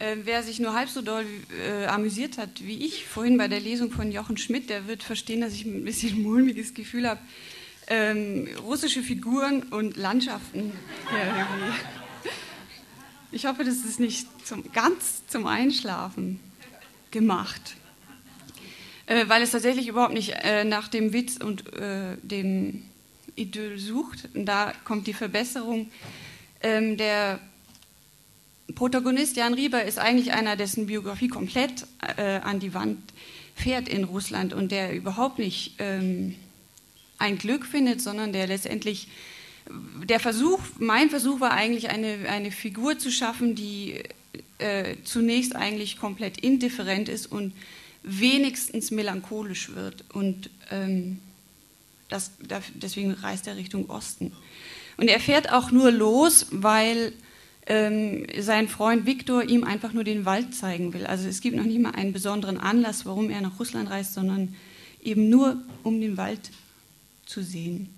Äh, wer sich nur halb so doll äh, amüsiert hat wie ich vorhin bei der Lesung von Jochen Schmidt, der wird verstehen, dass ich ein bisschen mulmiges Gefühl habe. Ähm, russische Figuren und Landschaften. Ich hoffe, das ist nicht zum, ganz zum Einschlafen gemacht. Äh, weil es tatsächlich überhaupt nicht äh, nach dem Witz und äh, dem Idyll sucht. Und da kommt die Verbesserung. Ähm, der Protagonist Jan Rieber ist eigentlich einer, dessen Biografie komplett äh, an die Wand fährt in Russland und der überhaupt nicht ähm, ein Glück findet, sondern der letztendlich der Versuch, mein Versuch war eigentlich eine, eine Figur zu schaffen, die äh, zunächst eigentlich komplett indifferent ist und wenigstens melancholisch wird. Und ähm, das, deswegen reist er Richtung Osten. Und er fährt auch nur los, weil ähm, sein Freund Viktor ihm einfach nur den Wald zeigen will. Also es gibt noch nicht mal einen besonderen Anlass, warum er nach Russland reist, sondern eben nur, um den Wald zu sehen.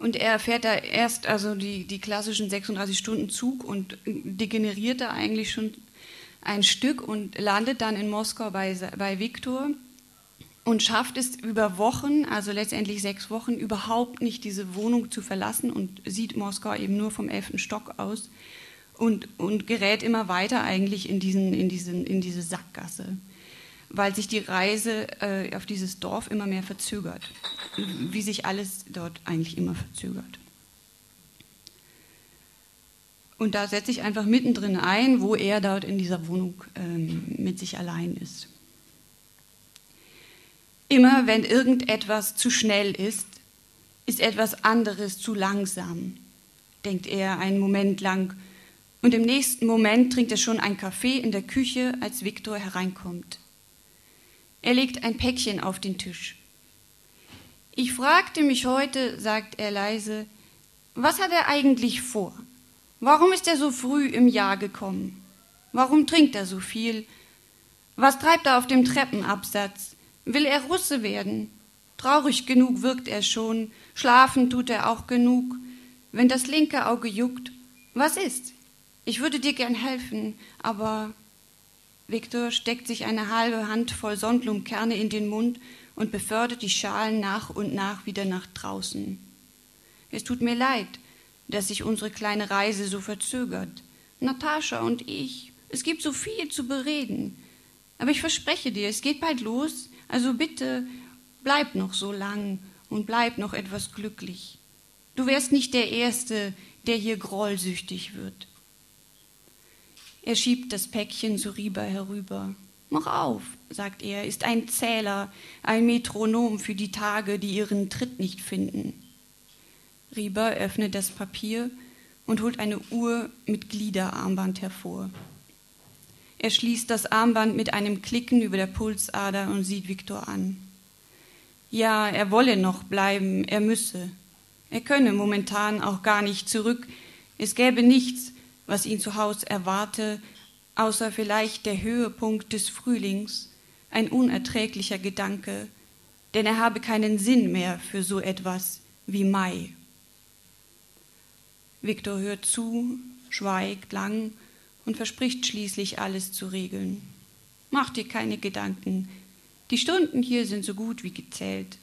Und er fährt da erst also die, die klassischen 36 Stunden Zug und degeneriert da eigentlich schon ein Stück und landet dann in Moskau bei, bei Viktor und schafft es über Wochen, also letztendlich sechs Wochen, überhaupt nicht diese Wohnung zu verlassen und sieht Moskau eben nur vom elften Stock aus und, und gerät immer weiter eigentlich in, diesen, in, diesen, in diese Sackgasse weil sich die Reise äh, auf dieses Dorf immer mehr verzögert, wie sich alles dort eigentlich immer verzögert. Und da setze ich einfach mittendrin ein, wo er dort in dieser Wohnung ähm, mit sich allein ist. Immer wenn irgendetwas zu schnell ist, ist etwas anderes zu langsam, denkt er einen Moment lang. Und im nächsten Moment trinkt er schon einen Kaffee in der Küche, als Viktor hereinkommt. Er legt ein Päckchen auf den Tisch. Ich fragte mich heute, sagt er leise, was hat er eigentlich vor? Warum ist er so früh im Jahr gekommen? Warum trinkt er so viel? Was treibt er auf dem Treppenabsatz? Will er Russe werden? Traurig genug wirkt er schon, schlafen tut er auch genug. Wenn das linke Auge juckt, was ist? Ich würde dir gern helfen, aber Viktor steckt sich eine halbe Handvoll Sonnenblumenkerne in den Mund und befördert die Schalen nach und nach wieder nach draußen. Es tut mir leid, dass sich unsere kleine Reise so verzögert. Natascha und ich, es gibt so viel zu bereden. Aber ich verspreche dir, es geht bald los, also bitte bleib noch so lang und bleib noch etwas glücklich. Du wärst nicht der Erste, der hier grollsüchtig wird. Er schiebt das Päckchen zu Riba herüber. Mach auf, sagt er, ist ein Zähler, ein Metronom für die Tage, die ihren Tritt nicht finden. Riba öffnet das Papier und holt eine Uhr mit Gliederarmband hervor. Er schließt das Armband mit einem Klicken über der Pulsader und sieht Viktor an. Ja, er wolle noch bleiben, er müsse. Er könne momentan auch gar nicht zurück. Es gäbe nichts, was ihn zu Hause erwarte, außer vielleicht der Höhepunkt des Frühlings, ein unerträglicher Gedanke, denn er habe keinen Sinn mehr für so etwas wie Mai. Viktor hört zu, schweigt lang und verspricht schließlich alles zu regeln. Mach dir keine Gedanken, die Stunden hier sind so gut wie gezählt.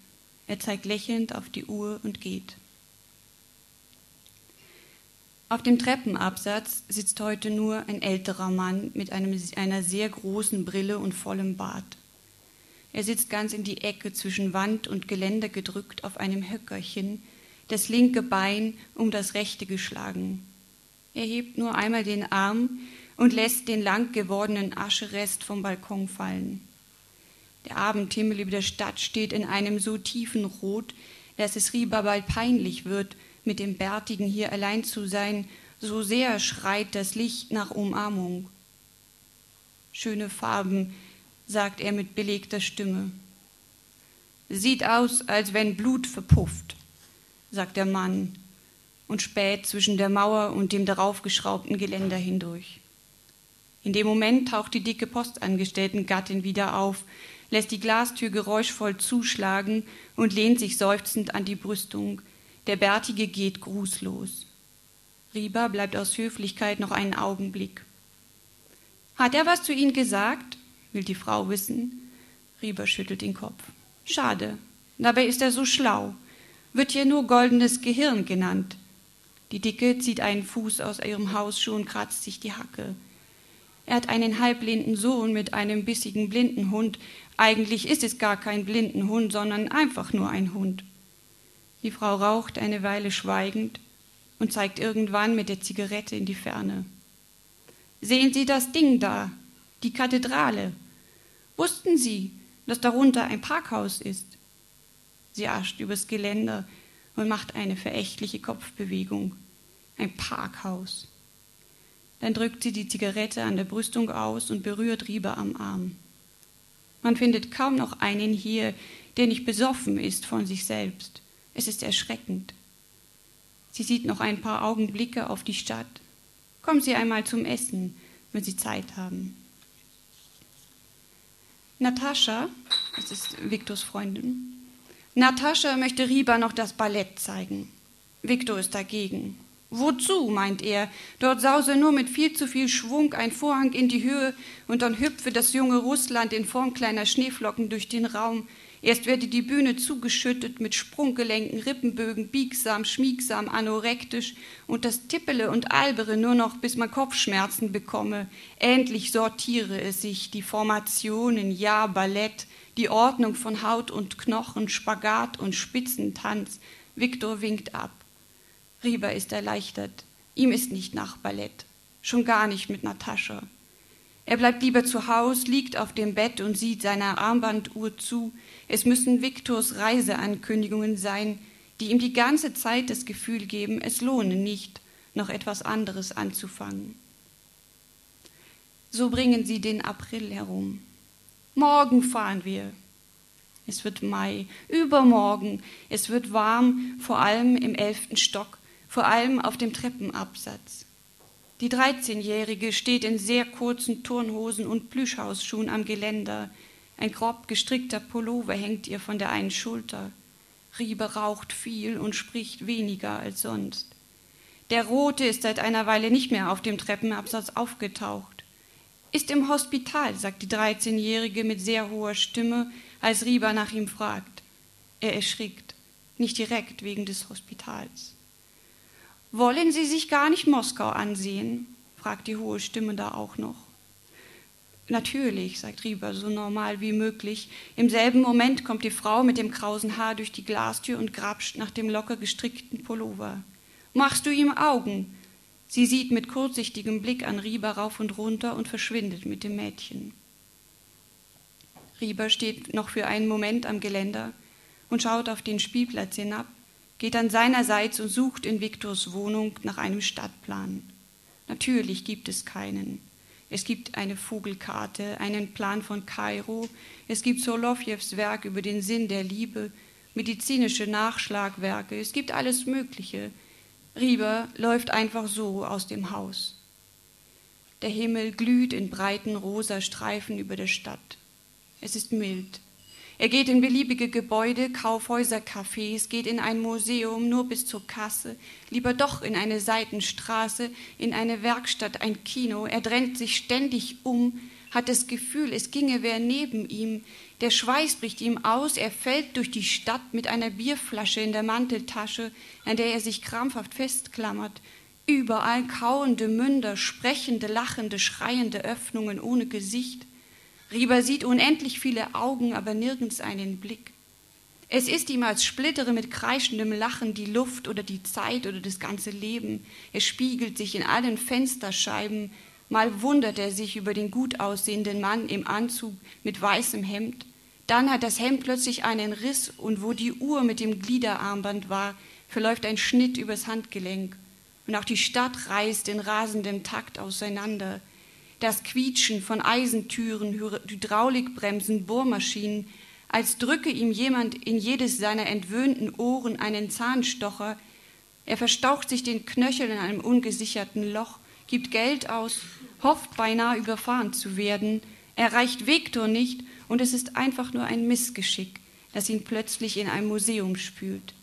Er zeigt lächelnd auf die Uhr und geht. Auf dem Treppenabsatz sitzt heute nur ein älterer Mann mit einem, einer sehr großen Brille und vollem Bart. Er sitzt ganz in die Ecke zwischen Wand und Geländer gedrückt auf einem Höckerchen, das linke Bein um das rechte geschlagen. Er hebt nur einmal den Arm und lässt den lang gewordenen Ascherest vom Balkon fallen. Der Abendhimmel über der Stadt steht in einem so tiefen Rot, dass es Riba bald peinlich wird, mit dem Bärtigen hier allein zu sein, so sehr schreit das Licht nach Umarmung. Schöne Farben, sagt er mit belegter Stimme. Sieht aus, als wenn Blut verpufft, sagt der Mann und späht zwischen der Mauer und dem daraufgeschraubten Geländer hindurch. In dem Moment taucht die dicke Postangestellten-Gattin wieder auf, lässt die Glastür geräuschvoll zuschlagen und lehnt sich seufzend an die Brüstung, Der Bärtige geht grußlos. Rieber bleibt aus Höflichkeit noch einen Augenblick. Hat er was zu Ihnen gesagt? will die Frau wissen. Rieber schüttelt den Kopf. Schade. Dabei ist er so schlau. Wird hier nur goldenes Gehirn genannt. Die Dicke zieht einen Fuß aus ihrem Hausschuh und kratzt sich die Hacke. Er hat einen halbblinden Sohn mit einem bissigen blinden Hund. Eigentlich ist es gar kein blinden Hund, sondern einfach nur ein Hund. Die Frau raucht eine Weile schweigend und zeigt irgendwann mit der Zigarette in die Ferne. Sehen Sie das Ding da, die Kathedrale. Wussten Sie, dass darunter ein Parkhaus ist? Sie ascht übers Geländer und macht eine verächtliche Kopfbewegung. Ein Parkhaus. Dann drückt sie die Zigarette an der Brüstung aus und berührt Rieber am Arm. Man findet kaum noch einen hier, der nicht besoffen ist von sich selbst. Es ist erschreckend. Sie sieht noch ein paar Augenblicke auf die Stadt. Kommen Sie einmal zum Essen, wenn Sie Zeit haben. Natascha, das ist Viktors Freundin, Natascha möchte Riba noch das Ballett zeigen. Viktor ist dagegen. Wozu, meint er? Dort sause nur mit viel zu viel Schwung ein Vorhang in die Höhe und dann hüpfe das junge Russland in Form kleiner Schneeflocken durch den Raum. Erst werde die Bühne zugeschüttet mit Sprunggelenken, Rippenbögen, biegsam, schmiegsam, anorektisch und das Tippele und Albere nur noch, bis man Kopfschmerzen bekomme. Endlich sortiere es sich, die Formationen, ja, Ballett, die Ordnung von Haut und Knochen, Spagat und Spitzentanz. Viktor winkt ab. Rieber ist erleichtert. Ihm ist nicht nach Ballett. Schon gar nicht mit Natascha. Er bleibt lieber zu Haus, liegt auf dem Bett und sieht seiner Armbanduhr zu. Es müssen Viktors Reiseankündigungen sein, die ihm die ganze Zeit das Gefühl geben, es lohne nicht, noch etwas anderes anzufangen. So bringen sie den April herum. Morgen fahren wir. Es wird Mai, übermorgen. Es wird warm, vor allem im elften Stock vor allem auf dem Treppenabsatz. Die 13-Jährige steht in sehr kurzen Turnhosen und Plüschhausschuhen am Geländer. Ein grob gestrickter Pullover hängt ihr von der einen Schulter. Riebe raucht viel und spricht weniger als sonst. Der Rote ist seit einer Weile nicht mehr auf dem Treppenabsatz aufgetaucht. Ist im Hospital, sagt die 13-Jährige mit sehr hoher Stimme, als Rieber nach ihm fragt. Er erschrickt, nicht direkt wegen des Hospitals. Wollen Sie sich gar nicht Moskau ansehen? fragt die hohe Stimme da auch noch. Natürlich, sagt Rieber, so normal wie möglich. Im selben Moment kommt die Frau mit dem krausen Haar durch die Glastür und grapscht nach dem locker gestrickten Pullover. Machst du ihm Augen? Sie sieht mit kurzsichtigem Blick an Rieber rauf und runter und verschwindet mit dem Mädchen. Rieber steht noch für einen Moment am Geländer und schaut auf den Spielplatz hinab, geht dann seinerseits und sucht in Viktors Wohnung nach einem Stadtplan. Natürlich gibt es keinen. Es gibt eine Vogelkarte, einen Plan von Kairo, es gibt Solowjews Werk über den Sinn der Liebe, medizinische Nachschlagwerke, es gibt alles Mögliche. Rieber läuft einfach so aus dem Haus. Der Himmel glüht in breiten rosa Streifen über der Stadt. Es ist mild. Er geht in beliebige Gebäude, Kaufhäuser, Cafés, geht in ein Museum nur bis zur Kasse, lieber doch in eine Seitenstraße, in eine Werkstatt, ein Kino. Er drängt sich ständig um, hat das Gefühl, es ginge wer neben ihm. Der Schweiß bricht ihm aus, er fällt durch die Stadt mit einer Bierflasche in der Manteltasche, an der er sich krampfhaft festklammert. Überall kauende Münder, sprechende, lachende, schreiende Öffnungen ohne Gesicht. Rieber sieht unendlich viele Augen, aber nirgends einen Blick. Es ist ihm, als splittere mit kreischendem Lachen die Luft oder die Zeit oder das ganze Leben. Es spiegelt sich in allen Fensterscheiben. Mal wundert er sich über den gut aussehenden Mann im Anzug mit weißem Hemd. Dann hat das Hemd plötzlich einen Riss und wo die Uhr mit dem Gliederarmband war, verläuft ein Schnitt übers Handgelenk. Und auch die Stadt reißt in rasendem Takt auseinander das Quietschen von Eisentüren, Hydraulikbremsen, Bohrmaschinen, als drücke ihm jemand in jedes seiner entwöhnten Ohren einen Zahnstocher. Er verstaucht sich den Knöchel in einem ungesicherten Loch, gibt Geld aus, hofft beinahe überfahren zu werden, erreicht Viktor nicht und es ist einfach nur ein Missgeschick, das ihn plötzlich in ein Museum spült.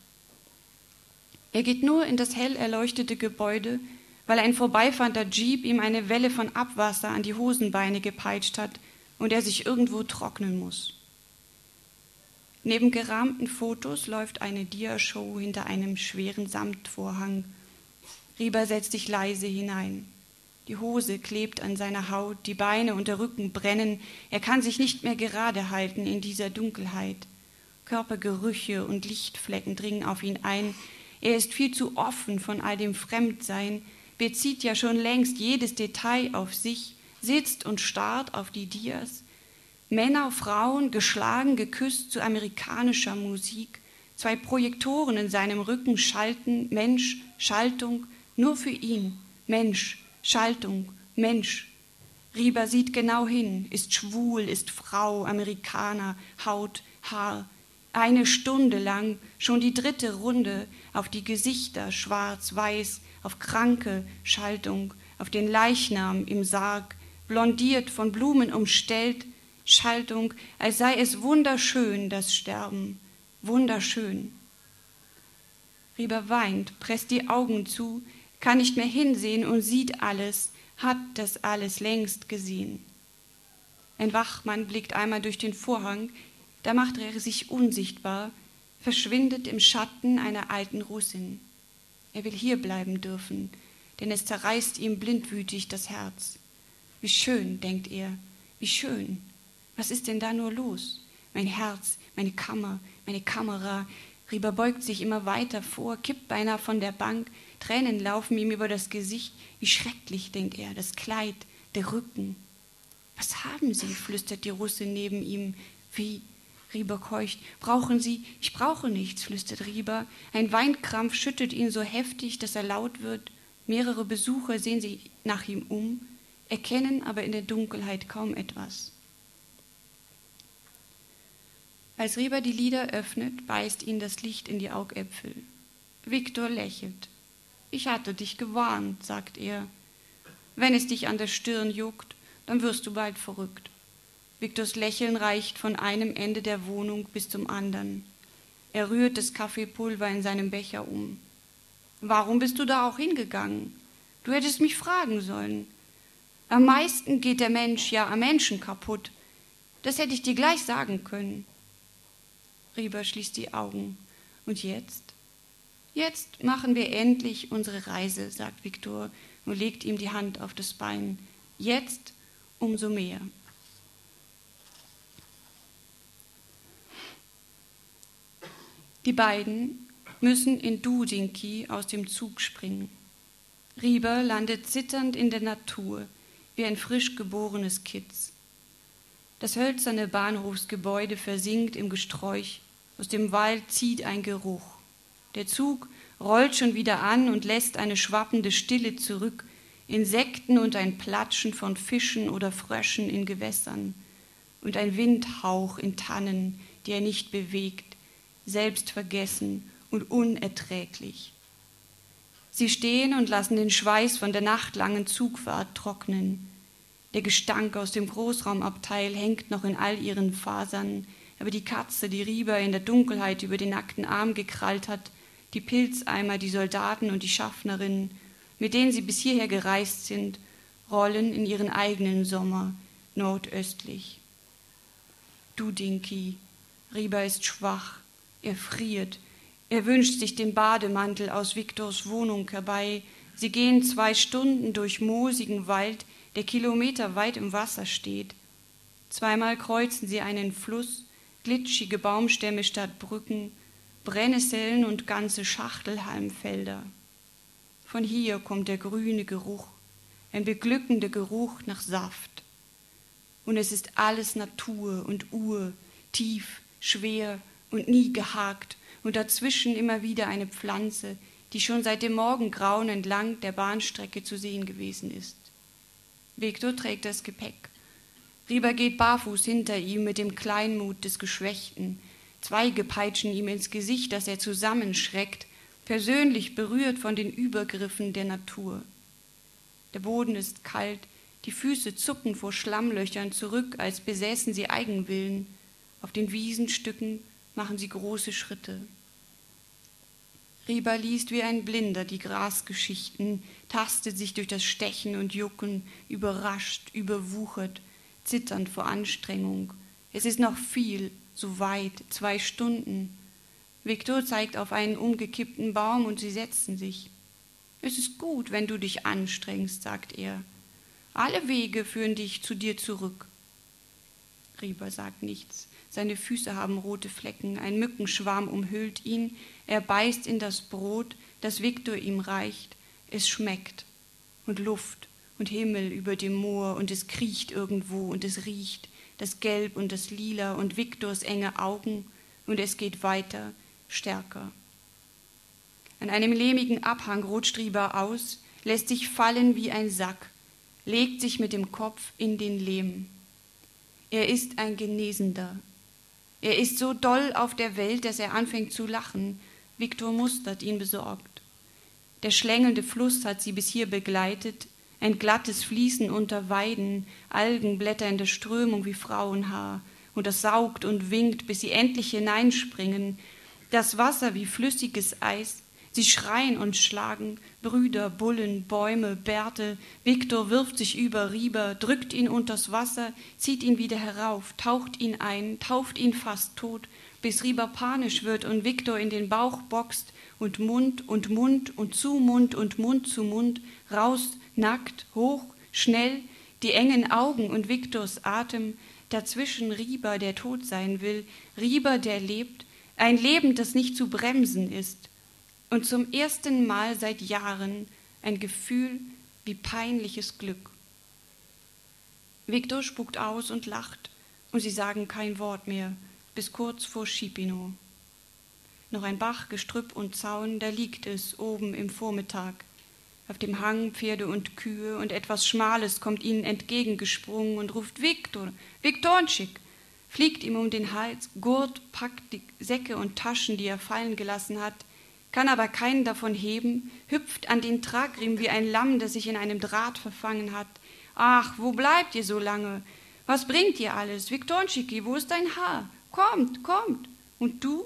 Er geht nur in das hell erleuchtete Gebäude, weil ein vorbeifahrender Jeep ihm eine Welle von Abwasser an die Hosenbeine gepeitscht hat und er sich irgendwo trocknen muss. Neben gerahmten Fotos läuft eine Diashow hinter einem schweren Samtvorhang. Rieber setzt sich leise hinein. Die Hose klebt an seiner Haut, die Beine und der Rücken brennen. Er kann sich nicht mehr gerade halten in dieser Dunkelheit. Körpergerüche und Lichtflecken dringen auf ihn ein. Er ist viel zu offen von all dem Fremdsein, bezieht ja schon längst jedes Detail auf sich, sitzt und starrt auf die Dias. Männer, Frauen, geschlagen, geküsst zu amerikanischer Musik. Zwei Projektoren in seinem Rücken schalten, Mensch, Schaltung, nur für ihn, Mensch, Schaltung, Mensch. Rieber sieht genau hin, ist schwul, ist Frau, Amerikaner, Haut, Haar. Eine Stunde lang, schon die dritte Runde, auf die Gesichter schwarz-weiß, auf kranke Schaltung, auf den Leichnam im Sarg, blondiert, von Blumen umstellt, Schaltung, als sei es wunderschön, das Sterben, wunderschön. Rieber weint, presst die Augen zu, kann nicht mehr hinsehen und sieht alles, hat das alles längst gesehen. Ein Wachmann blickt einmal durch den Vorhang, da macht er sich unsichtbar, verschwindet im Schatten einer alten Russin. Er will hier bleiben dürfen, denn es zerreißt ihm blindwütig das Herz. Wie schön, denkt er, wie schön. Was ist denn da nur los? Mein Herz, meine Kammer, meine Kamera. Rieber beugt sich immer weiter vor, kippt beinahe von der Bank, Tränen laufen ihm über das Gesicht. Wie schrecklich, denkt er, das Kleid, der Rücken. Was haben Sie? flüstert die Russe neben ihm. Wie? Rieber keucht. Brauchen Sie? Ich brauche nichts, flüstert Rieber. Ein Weinkrampf schüttet ihn so heftig, dass er laut wird. Mehrere Besucher sehen sich nach ihm um, erkennen aber in der Dunkelheit kaum etwas. Als Rieber die Lider öffnet, beißt ihn das Licht in die Augäpfel. Viktor lächelt. Ich hatte dich gewarnt, sagt er. Wenn es dich an der Stirn juckt, dann wirst du bald verrückt. Viktors Lächeln reicht von einem Ende der Wohnung bis zum anderen. Er rührt das Kaffeepulver in seinem Becher um. Warum bist du da auch hingegangen? Du hättest mich fragen sollen. Am meisten geht der Mensch ja am Menschen kaputt. Das hätte ich dir gleich sagen können. Rieber schließt die Augen. Und jetzt? Jetzt machen wir endlich unsere Reise, sagt Viktor und legt ihm die Hand auf das Bein. Jetzt umso mehr. Die beiden müssen in Dudinki aus dem Zug springen. Rieber landet zitternd in der Natur, wie ein frisch geborenes Kitz. Das hölzerne Bahnhofsgebäude versinkt im Gesträuch, aus dem Wald zieht ein Geruch. Der Zug rollt schon wieder an und lässt eine schwappende Stille zurück, Insekten und ein Platschen von Fischen oder Fröschen in Gewässern und ein Windhauch in Tannen, die er nicht bewegt, selbstvergessen und unerträglich. Sie stehen und lassen den Schweiß von der nachtlangen Zugfahrt trocknen. Der Gestank aus dem Großraumabteil hängt noch in all ihren Fasern, aber die Katze, die Rieber in der Dunkelheit über den nackten Arm gekrallt hat, die Pilzeimer, die Soldaten und die Schaffnerinnen, mit denen sie bis hierher gereist sind, rollen in ihren eigenen Sommer nordöstlich. Du Dinky, Rieber ist schwach, er friert, er wünscht sich den Bademantel aus Viktors Wohnung herbei. Sie gehen zwei Stunden durch moosigen Wald, der kilometerweit im Wasser steht. Zweimal kreuzen sie einen Fluss, glitschige Baumstämme statt Brücken, Brennnesseln und ganze Schachtelhalmfelder. Von hier kommt der grüne Geruch, ein beglückender Geruch nach Saft. Und es ist alles Natur und Ur, tief, schwer und nie gehakt und dazwischen immer wieder eine Pflanze, die schon seit dem Morgengrauen entlang der Bahnstrecke zu sehen gewesen ist. Viktor trägt das Gepäck. Rieber geht barfuß hinter ihm mit dem Kleinmut des Geschwächten, Zweige peitschen ihm ins Gesicht, dass er zusammenschreckt, persönlich berührt von den Übergriffen der Natur. Der Boden ist kalt, die Füße zucken vor Schlammlöchern zurück, als besäßen sie Eigenwillen. Auf den Wiesenstücken machen sie große Schritte. Rieber liest wie ein Blinder die Grasgeschichten, tastet sich durch das Stechen und Jucken, überrascht, überwuchert, zitternd vor Anstrengung. Es ist noch viel, so weit, zwei Stunden. Viktor zeigt auf einen umgekippten Baum und sie setzen sich. Es ist gut, wenn du dich anstrengst, sagt er. Alle Wege führen dich zu dir zurück. Rieber sagt nichts. Seine Füße haben rote Flecken, ein Mückenschwarm umhüllt ihn, er beißt in das Brot, das Viktor ihm reicht, es schmeckt und Luft und Himmel über dem Moor und es kriecht irgendwo und es riecht, das Gelb und das Lila und Viktors enge Augen und es geht weiter, stärker. An einem lehmigen Abhang rutscht Rieber aus, lässt sich fallen wie ein Sack, legt sich mit dem Kopf in den Lehm. Er ist ein Genesender. Er ist so doll auf der Welt, dass er anfängt zu lachen. Viktor mustert ihn besorgt. Der schlängelnde Fluss hat sie bis hier begleitet, ein glattes Fließen unter Weiden, Algenblätter in der Strömung wie Frauenhaar, und das saugt und winkt, bis sie endlich hineinspringen, das Wasser wie flüssiges Eis, Sie schreien und schlagen, Brüder, Bullen, Bäume, Bärte. Viktor wirft sich über Rieber, drückt ihn unters Wasser, zieht ihn wieder herauf, taucht ihn ein, tauft ihn fast tot, bis Rieber panisch wird und Viktor in den Bauch boxt und Mund und Mund und zu Mund und Mund zu Mund, raus, nackt, hoch, schnell, die engen Augen und Viktors Atem, dazwischen Rieber, der tot sein will, Rieber, der lebt, ein Leben, das nicht zu bremsen ist, und zum ersten Mal seit Jahren ein Gefühl wie peinliches Glück. Viktor spuckt aus und lacht, und sie sagen kein Wort mehr, bis kurz vor Schipino. Noch ein Bach, Gestrüpp und Zaun, da liegt es oben im Vormittag. Auf dem Hang Pferde und Kühe und etwas Schmales kommt ihnen entgegengesprungen und ruft Viktor, Viktornschik, fliegt ihm um den Hals, gurt, packt die Säcke und Taschen, die er fallen gelassen hat, kann aber keinen davon heben, hüpft an den Tragriemen wie ein Lamm, das sich in einem Draht verfangen hat. Ach, wo bleibt ihr so lange? Was bringt ihr alles? Viktornschiki, wo ist dein Haar? Kommt, kommt. Und du?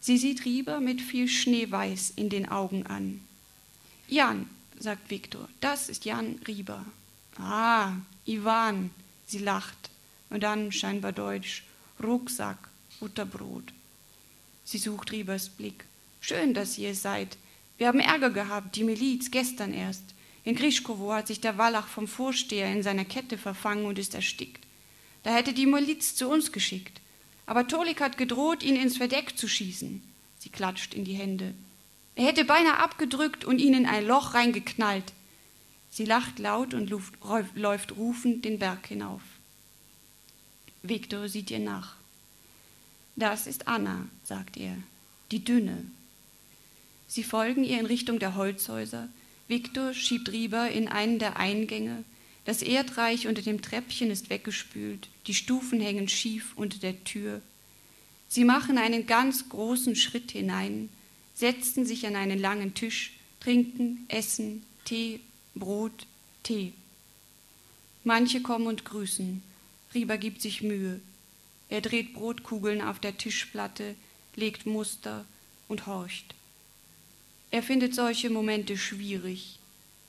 Sie sieht Rieber mit viel Schneeweiß in den Augen an. Jan, sagt Viktor, das ist Jan Rieber. Ah, Ivan, sie lacht. Und dann scheinbar deutsch, Rucksack, Butterbrot. Sie sucht Riebers Blick. Schön, dass ihr es seid. Wir haben Ärger gehabt, die Miliz, gestern erst. In Grischkowo hat sich der Wallach vom Vorsteher in seiner Kette verfangen und ist erstickt. Da hätte die Miliz zu uns geschickt. Aber Tolik hat gedroht, ihn ins Verdeck zu schießen. Sie klatscht in die Hände. Er hätte beinahe abgedrückt und ihn in ein Loch reingeknallt. Sie lacht laut und läuft rufend den Berg hinauf. Viktor sieht ihr nach. Das ist Anna, sagt er, die Dünne, Sie folgen ihr in Richtung der Holzhäuser. Viktor schiebt Rieber in einen der Eingänge. Das Erdreich unter dem Treppchen ist weggespült. Die Stufen hängen schief unter der Tür. Sie machen einen ganz großen Schritt hinein, setzen sich an einen langen Tisch, trinken, essen, Tee, Brot, Tee. Manche kommen und grüßen. Rieber gibt sich Mühe. Er dreht Brotkugeln auf der Tischplatte, legt Muster und horcht. Er findet solche Momente schwierig.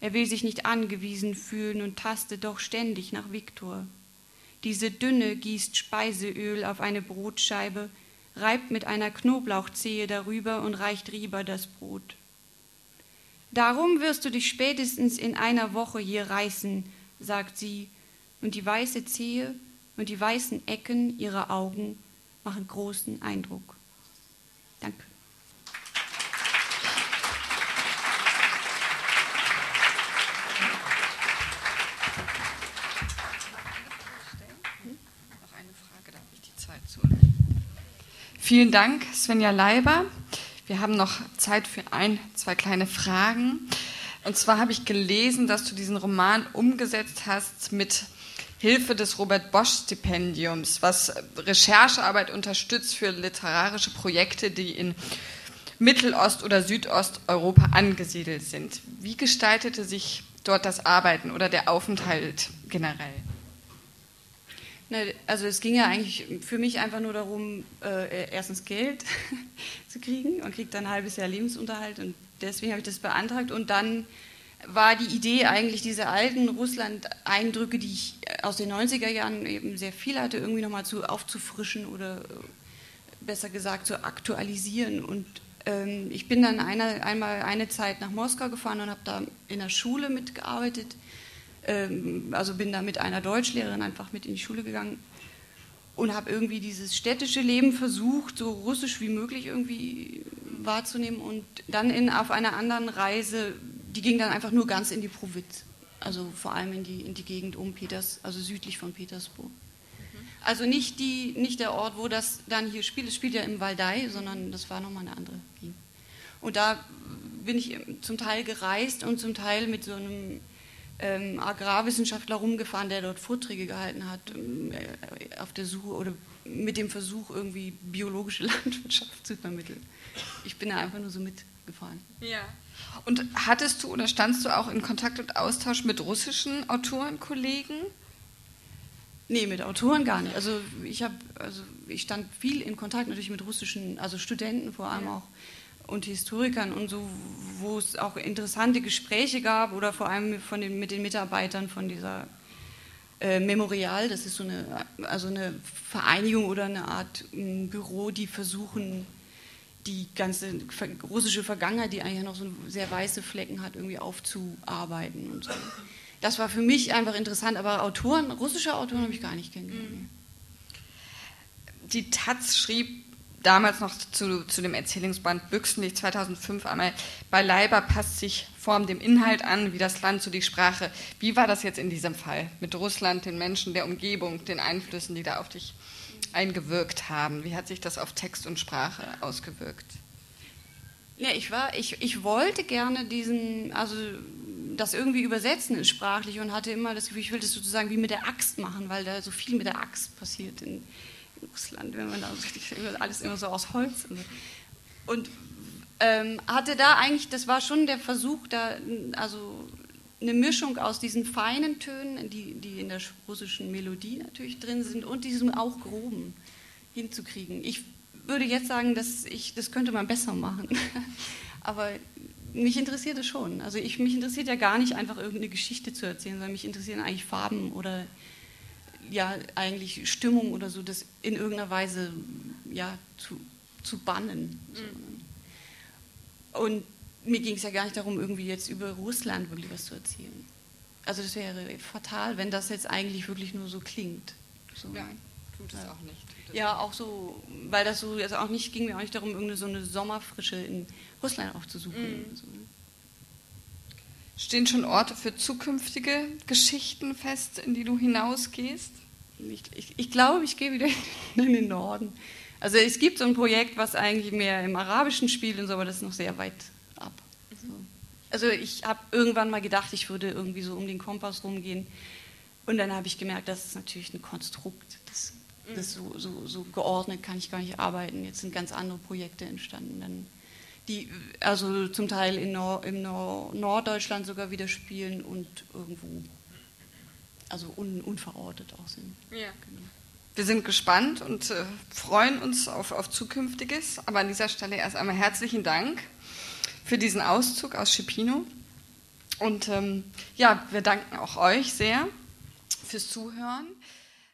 Er will sich nicht angewiesen fühlen und tastet doch ständig nach Viktor. Diese Dünne gießt Speiseöl auf eine Brotscheibe, reibt mit einer Knoblauchzehe darüber und reicht Rieber das Brot. Darum wirst du dich spätestens in einer Woche hier reißen, sagt sie, und die weiße Zehe und die weißen Ecken ihrer Augen machen großen Eindruck. Danke. Vielen Dank, Svenja Leiber. Wir haben noch Zeit für ein, zwei kleine Fragen. Und zwar habe ich gelesen, dass du diesen Roman umgesetzt hast mit Hilfe des Robert Bosch Stipendiums, was Recherchearbeit unterstützt für literarische Projekte, die in Mittelost- oder Südosteuropa angesiedelt sind. Wie gestaltete sich dort das Arbeiten oder der Aufenthalt generell? Also es ging ja eigentlich für mich einfach nur darum, äh, erstens Geld zu kriegen und kriegt dann ein halbes Jahr Lebensunterhalt und deswegen habe ich das beantragt. Und dann war die Idee eigentlich diese alten Russland-Eindrücke, die ich aus den 90er Jahren eben sehr viel hatte, irgendwie nochmal zu aufzufrischen oder besser gesagt zu aktualisieren. Und ähm, ich bin dann eine, einmal eine Zeit nach Moskau gefahren und habe da in der Schule mitgearbeitet also bin da mit einer Deutschlehrerin einfach mit in die Schule gegangen und habe irgendwie dieses städtische Leben versucht, so russisch wie möglich irgendwie wahrzunehmen und dann in, auf einer anderen Reise, die ging dann einfach nur ganz in die Provinz, also vor allem in die, in die Gegend um Peters, also südlich von Petersburg. Also nicht, die, nicht der Ort, wo das dann hier spielt, es spielt ja im Waldai, sondern das war nochmal eine andere Gegend. Und da bin ich zum Teil gereist und zum Teil mit so einem ähm, Agrarwissenschaftler rumgefahren, der dort Vorträge gehalten hat, ähm, äh, auf der Suche oder mit dem Versuch, irgendwie biologische Landwirtschaft zu vermitteln. Ich bin da einfach nur so mitgefahren. Ja. Und hattest du oder standst du auch in Kontakt und Austausch mit russischen Autorenkollegen? Nee, mit Autoren gar nicht. Also ich habe, also ich stand viel in Kontakt natürlich mit russischen, also Studenten vor allem ja. auch und Historikern und so, wo es auch interessante Gespräche gab oder vor allem von den, mit den Mitarbeitern von dieser äh, Memorial, das ist so eine, also eine Vereinigung oder eine Art um, Büro, die versuchen, die ganze russische Vergangenheit, die eigentlich noch so sehr weiße Flecken hat, irgendwie aufzuarbeiten und so. Das war für mich einfach interessant, aber Autoren, russische Autoren habe ich gar nicht kennengelernt. Mhm. Die Taz schrieb damals noch zu, zu dem Erzählungsband Büchsenlicht 2005 einmal, bei Leiber passt sich Form dem Inhalt an, wie das Land, so die Sprache. Wie war das jetzt in diesem Fall mit Russland, den Menschen, der Umgebung, den Einflüssen, die da auf dich eingewirkt haben? Wie hat sich das auf Text und Sprache ausgewirkt? Ja, ich war, ich, ich wollte gerne diesen, also das irgendwie übersetzen sprachlich und hatte immer das Gefühl, ich will das sozusagen wie mit der Axt machen, weil da so viel mit der Axt passiert in, Russland, wenn man da alles immer so aus Holz und, und ähm, hatte da eigentlich, das war schon der Versuch, da also eine Mischung aus diesen feinen Tönen, die, die in der russischen Melodie natürlich drin sind, und diesem auch groben hinzukriegen. Ich würde jetzt sagen, dass ich, das könnte man besser machen. Aber mich interessiert es schon. Also ich, mich interessiert ja gar nicht einfach irgendeine Geschichte zu erzählen, sondern mich interessieren eigentlich Farben oder ja eigentlich Stimmung oder so, das in irgendeiner Weise ja, zu, zu bannen. Mhm. Und mir ging es ja gar nicht darum, irgendwie jetzt über Russland wirklich was zu erzählen. Also das wäre fatal, wenn das jetzt eigentlich wirklich nur so klingt. So. Ja, tut es ja. auch nicht. Ja, auch so, weil das so, also auch nicht, ging mir auch nicht darum, irgendeine so eine Sommerfrische in Russland aufzusuchen. Mhm. So. Stehen schon Orte für zukünftige Geschichten fest, in die du hinausgehst? Ich, ich, ich glaube, ich gehe wieder in den Norden. Also es gibt so ein Projekt, was eigentlich mehr im Arabischen spielt und so, aber das ist noch sehr weit ab. So. Also ich habe irgendwann mal gedacht, ich würde irgendwie so um den Kompass rumgehen. Und dann habe ich gemerkt, das ist natürlich ein Konstrukt. Das, das so, so, so, geordnet kann ich gar nicht arbeiten. Jetzt sind ganz andere Projekte entstanden. Dann die also zum Teil in Nord, im Nord, Norddeutschland sogar wieder spielen und irgendwo also un, unverortet auch sind. Ja. Genau. Wir sind gespannt und äh, freuen uns auf, auf Zukünftiges. Aber an dieser Stelle erst einmal herzlichen Dank für diesen Auszug aus Schipino. Und ähm, ja, wir danken auch euch sehr fürs Zuhören.